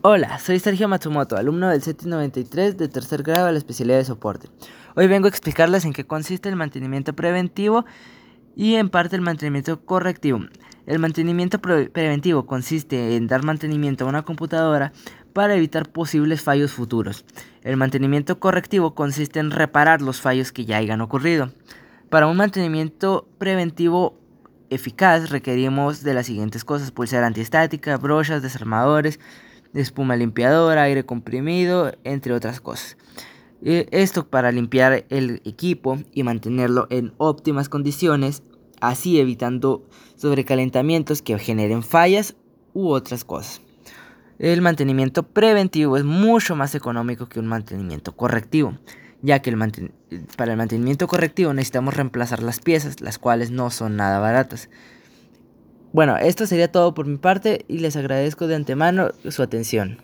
Hola, soy Sergio Matsumoto, alumno del CETI 93 de tercer grado de la especialidad de soporte. Hoy vengo a explicarles en qué consiste el mantenimiento preventivo y en parte el mantenimiento correctivo. El mantenimiento preventivo consiste en dar mantenimiento a una computadora para evitar posibles fallos futuros. El mantenimiento correctivo consiste en reparar los fallos que ya hayan ocurrido. Para un mantenimiento preventivo eficaz requerimos de las siguientes cosas, pulsera antiestática, brochas, desarmadores, espuma limpiadora, aire comprimido, entre otras cosas. Esto para limpiar el equipo y mantenerlo en óptimas condiciones, así evitando sobrecalentamientos que generen fallas u otras cosas. El mantenimiento preventivo es mucho más económico que un mantenimiento correctivo, ya que para el mantenimiento correctivo necesitamos reemplazar las piezas, las cuales no son nada baratas. Bueno, esto sería todo por mi parte y les agradezco de antemano su atención.